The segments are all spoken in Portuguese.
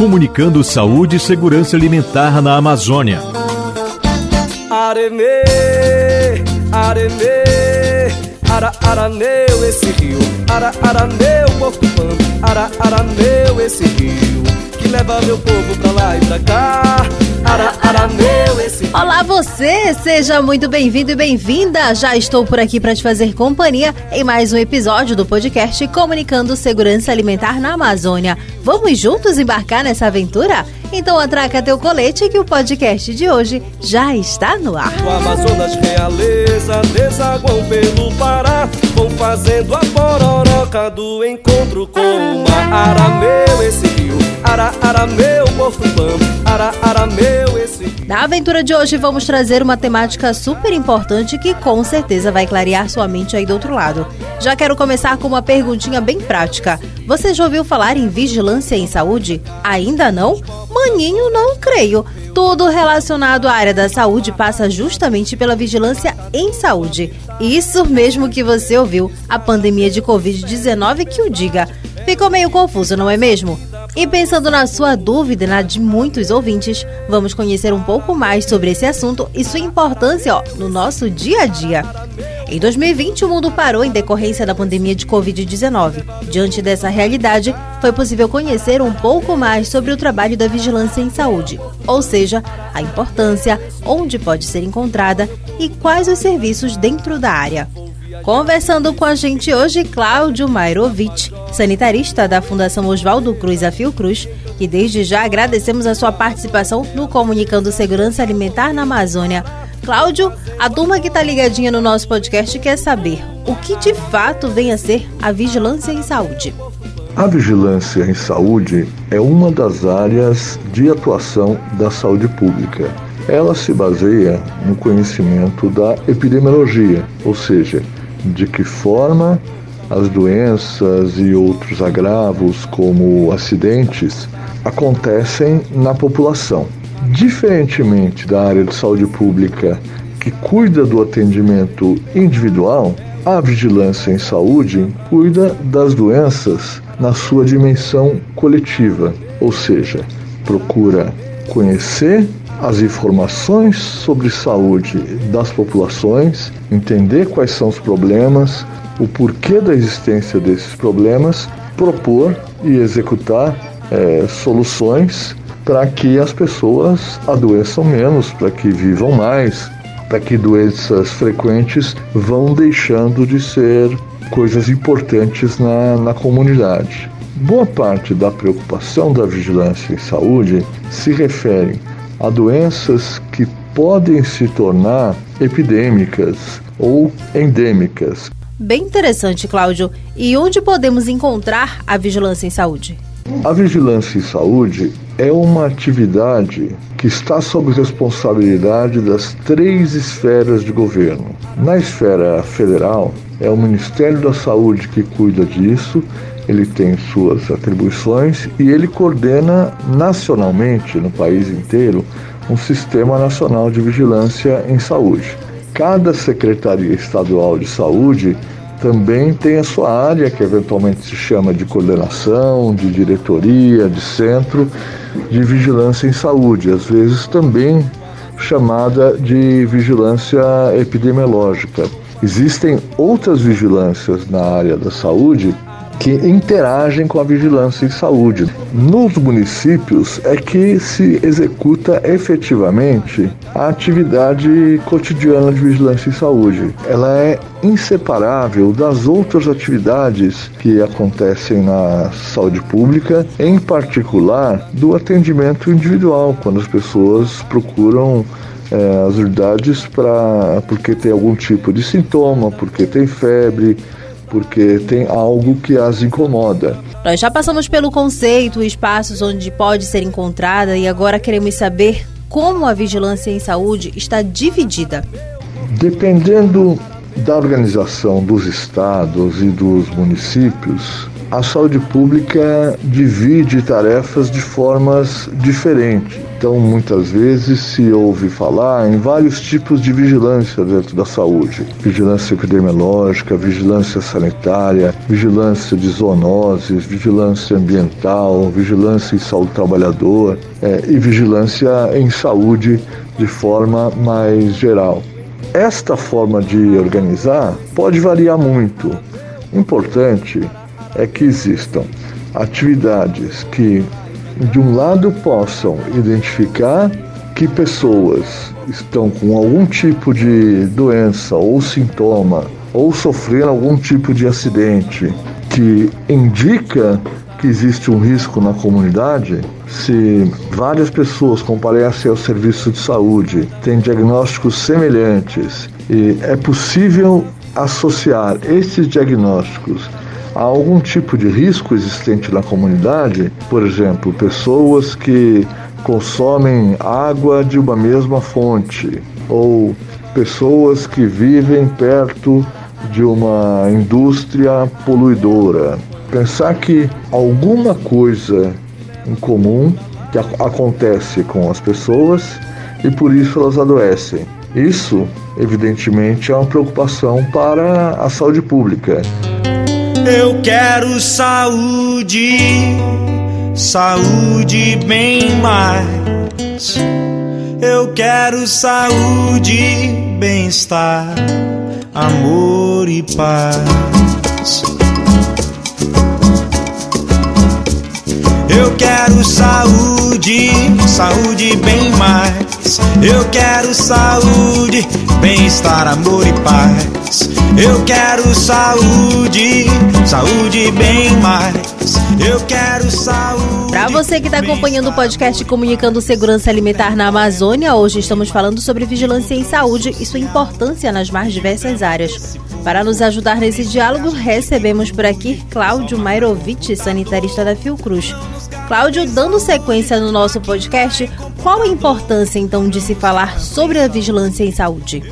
comunicando saúde e segurança alimentar na Amazônia. Aremê, aremê, ara, araneu esse rio, ara, araneu Porto Pano, ara, araneu esse rio, que leva meu povo pra lá e pra cá. Ara, araneu esse rio. Olá você, seja muito bem-vindo e bem-vinda. Já estou por aqui para te fazer companhia em mais um episódio do podcast Comunicando Segurança Alimentar na Amazônia. Vamos juntos embarcar nessa aventura? Então atraca teu colete que o podcast de hoje já está no ar. O Amazonas realeza desaguam pelo Pará Vão fazendo a pororoca do encontro com o mar Arameu esse rio, ara, arameu Porto Pampo Ara, arameu esse Na aventura de hoje vamos trazer uma temática super importante que com certeza vai clarear sua mente aí do outro lado. Já quero começar com uma perguntinha bem prática. Você já ouviu falar em vigilância em saúde? Ainda não? Maninho, não creio. Tudo relacionado à área da saúde passa justamente pela vigilância em saúde. Isso mesmo que você ouviu, a pandemia de Covid-19 que o diga. Ficou meio confuso, não é mesmo? E pensando na sua dúvida na de muitos ouvintes, vamos conhecer um pouco mais sobre esse assunto e sua importância ó, no nosso dia a dia. Em 2020, o mundo parou em decorrência da pandemia de Covid-19. Diante dessa realidade, foi possível conhecer um pouco mais sobre o trabalho da vigilância em saúde, ou seja, a importância, onde pode ser encontrada e quais os serviços dentro da área. Conversando com a gente hoje, Cláudio Mairovic, sanitarista da Fundação Oswaldo Cruz a Fiocruz, e desde já agradecemos a sua participação no Comunicando Segurança Alimentar na Amazônia. Cláudio, a turma que está ligadinha no nosso podcast quer saber o que de fato vem a ser a vigilância em saúde. A vigilância em saúde é uma das áreas de atuação da saúde pública. Ela se baseia no conhecimento da epidemiologia, ou seja, de que forma as doenças e outros agravos, como acidentes, acontecem na população. Diferentemente da área de saúde pública, que cuida do atendimento individual, a vigilância em saúde cuida das doenças na sua dimensão coletiva, ou seja, procura conhecer as informações sobre saúde das populações, entender quais são os problemas, o porquê da existência desses problemas, propor e executar é, soluções para que as pessoas adoeçam menos, para que vivam mais, para que doenças frequentes vão deixando de ser coisas importantes na, na comunidade. Boa parte da preocupação da vigilância em saúde se refere a doenças que podem se tornar epidêmicas ou endêmicas. Bem interessante, Cláudio. E onde podemos encontrar a vigilância em saúde? A vigilância em saúde é uma atividade que está sob responsabilidade das três esferas de governo. Na esfera federal, é o Ministério da Saúde que cuida disso, ele tem suas atribuições e ele coordena nacionalmente, no país inteiro, um sistema nacional de vigilância em saúde. Cada secretaria estadual de saúde também tem a sua área, que eventualmente se chama de coordenação, de diretoria, de centro de vigilância em saúde, às vezes também chamada de vigilância epidemiológica. Existem outras vigilâncias na área da saúde que interagem com a vigilância em saúde. Nos municípios é que se executa efetivamente a atividade cotidiana de vigilância em saúde. Ela é inseparável das outras atividades que acontecem na saúde pública, em particular do atendimento individual, quando as pessoas procuram é, as unidades para porque tem algum tipo de sintoma, porque tem febre, porque tem algo que as incomoda. Nós já passamos pelo conceito, espaços onde pode ser encontrada e agora queremos saber como a vigilância em saúde está dividida. Dependendo da organização dos estados e dos municípios, a saúde pública divide tarefas de formas diferentes. Então, muitas vezes se ouve falar em vários tipos de vigilância dentro da saúde: vigilância epidemiológica, vigilância sanitária, vigilância de zoonoses, vigilância ambiental, vigilância em saúde do trabalhador é, e vigilância em saúde de forma mais geral. Esta forma de organizar pode variar muito. Importante é que existam atividades que, de um lado, possam identificar que pessoas estão com algum tipo de doença ou sintoma ou sofrendo algum tipo de acidente que indica que existe um risco na comunidade, se várias pessoas comparecem ao serviço de saúde, têm diagnósticos semelhantes e é possível associar esses diagnósticos há algum tipo de risco existente na comunidade, por exemplo, pessoas que consomem água de uma mesma fonte ou pessoas que vivem perto de uma indústria poluidora. Pensar que alguma coisa em comum que acontece com as pessoas e por isso elas adoecem. Isso, evidentemente, é uma preocupação para a saúde pública. Eu quero saúde, saúde bem mais. Eu quero saúde, bem-estar, amor e paz. Eu quero saúde, saúde bem mais. Eu quero saúde, bem-estar, amor e paz. Eu quero saúde, saúde bem mais. Eu quero saúde. Para você que está acompanhando o podcast Comunicando Segurança Alimentar na Amazônia, hoje estamos falando sobre vigilância em saúde e sua importância nas mais diversas áreas. Para nos ajudar nesse diálogo, recebemos por aqui Cláudio Mairovitch, sanitarista da Fiocruz. Cláudio, dando sequência no nosso podcast, qual a importância então de se falar sobre a vigilância em saúde?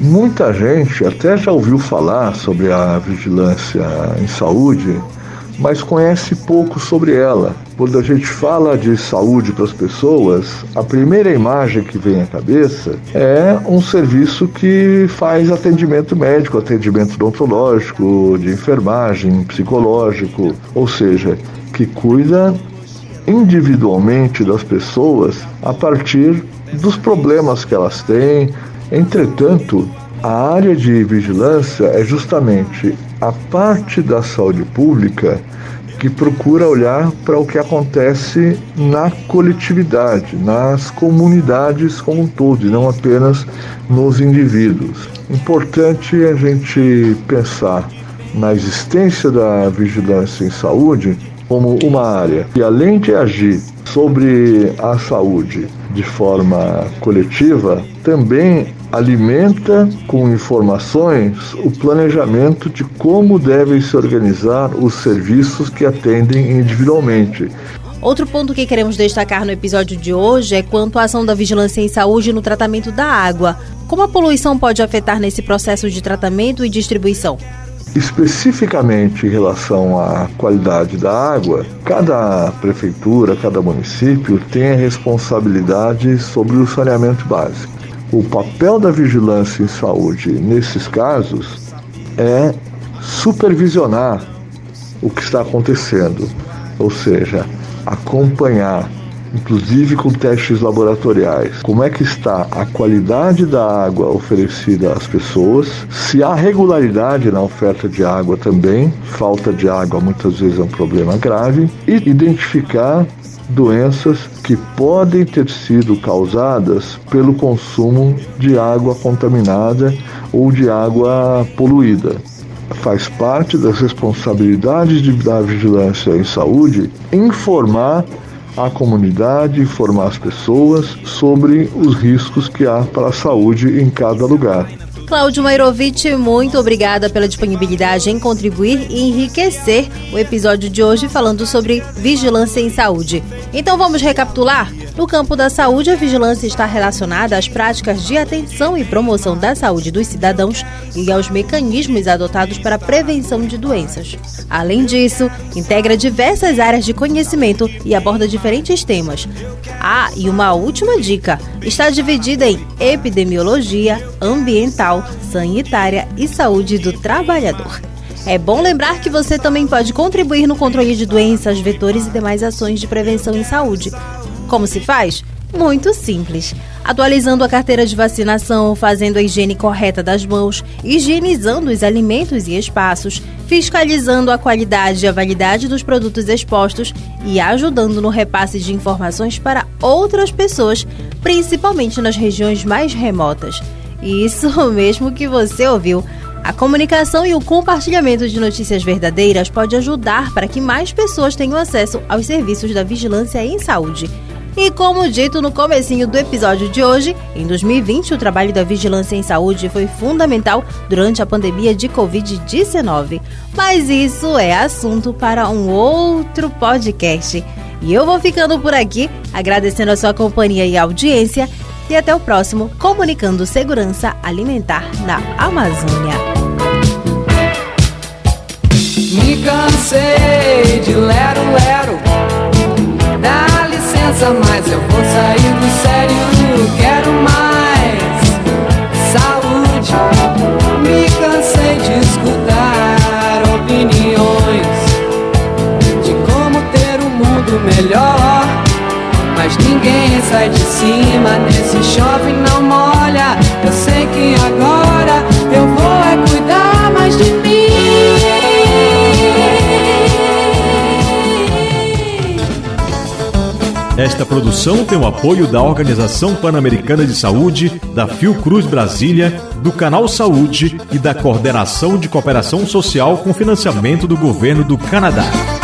Muita gente até já ouviu falar sobre a vigilância em saúde, mas conhece pouco sobre ela. Quando a gente fala de saúde para as pessoas, a primeira imagem que vem à cabeça é um serviço que faz atendimento médico, atendimento odontológico, de enfermagem, psicológico, ou seja, que cuida individualmente das pessoas a partir dos problemas que elas têm, Entretanto, a área de vigilância é justamente a parte da saúde pública que procura olhar para o que acontece na coletividade, nas comunidades como um todo, e não apenas nos indivíduos. Importante a gente pensar na existência da vigilância em saúde como uma área que, além de agir sobre a saúde de forma coletiva, também alimenta com informações o planejamento de como devem se organizar os serviços que atendem individualmente. Outro ponto que queremos destacar no episódio de hoje é quanto à ação da vigilância em saúde no tratamento da água. Como a poluição pode afetar nesse processo de tratamento e distribuição? Especificamente em relação à qualidade da água, cada prefeitura, cada município tem a responsabilidade sobre o saneamento básico. O papel da vigilância em saúde nesses casos é supervisionar o que está acontecendo, ou seja, acompanhar, inclusive com testes laboratoriais, como é que está a qualidade da água oferecida às pessoas, se há regularidade na oferta de água também, falta de água muitas vezes é um problema grave, e identificar doenças que podem ter sido causadas pelo consumo de água contaminada ou de água poluída. Faz parte das responsabilidades de, da vigilância em saúde informar a comunidade, informar as pessoas sobre os riscos que há para a saúde em cada lugar. Cláudio Mairovitch, muito obrigada pela disponibilidade em contribuir e enriquecer o episódio de hoje falando sobre vigilância em saúde. Então vamos recapitular? No campo da saúde, a vigilância está relacionada às práticas de atenção e promoção da saúde dos cidadãos e aos mecanismos adotados para a prevenção de doenças. Além disso, integra diversas áreas de conhecimento e aborda diferentes temas. Ah, e uma última dica: está dividida em epidemiologia, ambiental, sanitária e saúde do trabalhador. É bom lembrar que você também pode contribuir no controle de doenças, vetores e demais ações de prevenção em saúde. Como se faz? Muito simples. Atualizando a carteira de vacinação, fazendo a higiene correta das mãos, higienizando os alimentos e espaços, fiscalizando a qualidade e a validade dos produtos expostos e ajudando no repasse de informações para outras pessoas, principalmente nas regiões mais remotas. Isso mesmo que você ouviu. A comunicação e o compartilhamento de notícias verdadeiras pode ajudar para que mais pessoas tenham acesso aos serviços da vigilância em saúde. E como dito no comecinho do episódio de hoje, em 2020 o trabalho da vigilância em saúde foi fundamental durante a pandemia de Covid-19. Mas isso é assunto para um outro podcast. E eu vou ficando por aqui, agradecendo a sua companhia e audiência e até o próximo Comunicando Segurança Alimentar na Amazônia. Me cansei de lero lero. Dá licença, mas eu vou sair do sério. Esta produção tem o apoio da Organização Pan-Americana de Saúde, da Fiocruz Brasília, do Canal Saúde e da Coordenação de Cooperação Social com financiamento do Governo do Canadá.